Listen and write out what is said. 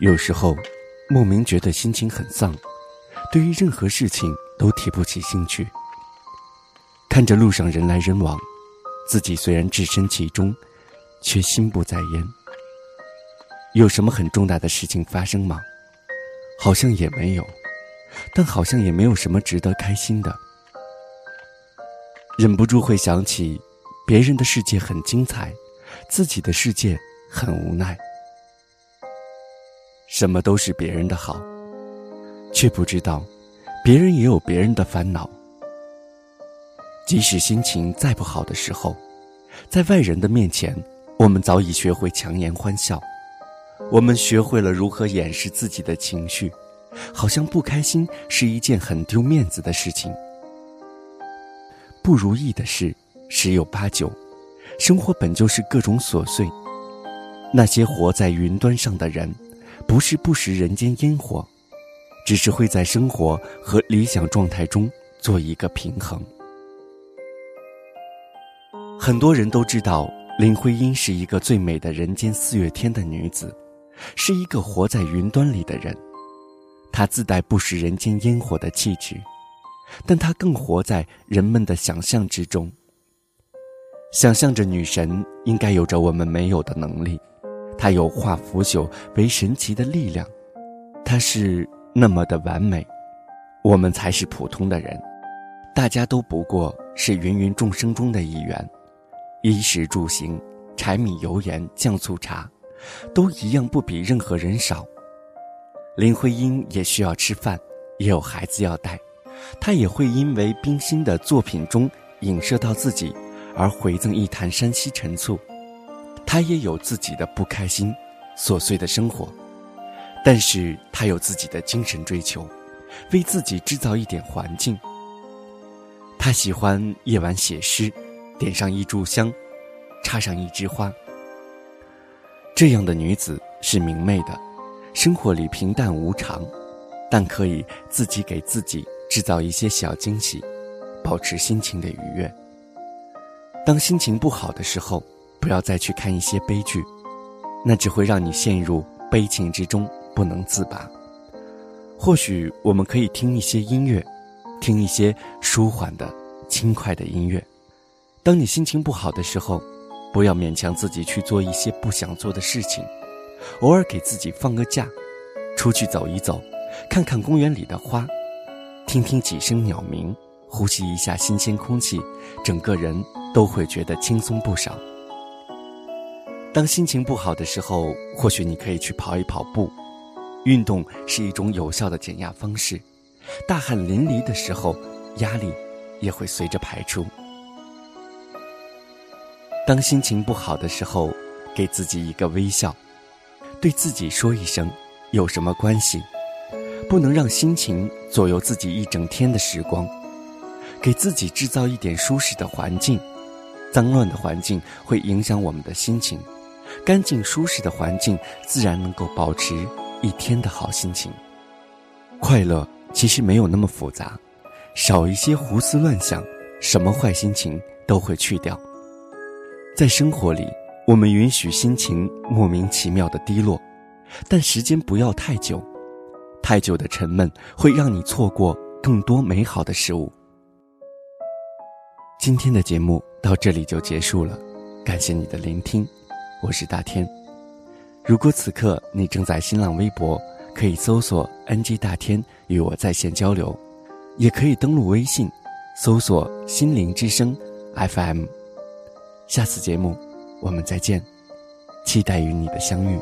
有时候，莫名觉得心情很丧，对于任何事情都提不起兴趣。看着路上人来人往，自己虽然置身其中，却心不在焉。有什么很重大的事情发生吗？好像也没有，但好像也没有什么值得开心的。忍不住会想起，别人的世界很精彩，自己的世界很无奈。什么都是别人的好，却不知道，别人也有别人的烦恼。即使心情再不好的时候，在外人的面前，我们早已学会强颜欢笑。我们学会了如何掩饰自己的情绪，好像不开心是一件很丢面子的事情。不如意的事十有八九，生活本就是各种琐碎。那些活在云端上的人。不是不食人间烟火，只是会在生活和理想状态中做一个平衡。很多人都知道林徽因是一个最美的人间四月天的女子，是一个活在云端里的人。她自带不食人间烟火的气质，但她更活在人们的想象之中。想象着女神应该有着我们没有的能力。他有化腐朽为神奇的力量，他是那么的完美，我们才是普通的人，大家都不过是芸芸众生中的一员，衣食住行、柴米油盐酱醋茶，都一样不比任何人少。林徽因也需要吃饭，也有孩子要带，她也会因为冰心的作品中影射到自己，而回赠一坛山西陈醋。他也有自己的不开心、琐碎的生活，但是他有自己的精神追求，为自己制造一点环境。他喜欢夜晚写诗，点上一炷香，插上一枝花。这样的女子是明媚的，生活里平淡无常，但可以自己给自己制造一些小惊喜，保持心情的愉悦。当心情不好的时候。不要再去看一些悲剧，那只会让你陷入悲情之中不能自拔。或许我们可以听一些音乐，听一些舒缓的、轻快的音乐。当你心情不好的时候，不要勉强自己去做一些不想做的事情，偶尔给自己放个假，出去走一走，看看公园里的花，听听几声鸟鸣，呼吸一下新鲜空气，整个人都会觉得轻松不少。当心情不好的时候，或许你可以去跑一跑步，运动是一种有效的减压方式。大汗淋漓的时候，压力也会随着排出。当心情不好的时候，给自己一个微笑，对自己说一声“有什么关系”，不能让心情左右自己一整天的时光。给自己制造一点舒适的环境，脏乱的环境会影响我们的心情。干净舒适的环境，自然能够保持一天的好心情。快乐其实没有那么复杂，少一些胡思乱想，什么坏心情都会去掉。在生活里，我们允许心情莫名其妙的低落，但时间不要太久，太久的沉闷会让你错过更多美好的事物。今天的节目到这里就结束了，感谢你的聆听。我是大天，如果此刻你正在新浪微博，可以搜索 “NG 大天”与我在线交流，也可以登录微信，搜索“心灵之声 FM”。下次节目我们再见，期待与你的相遇。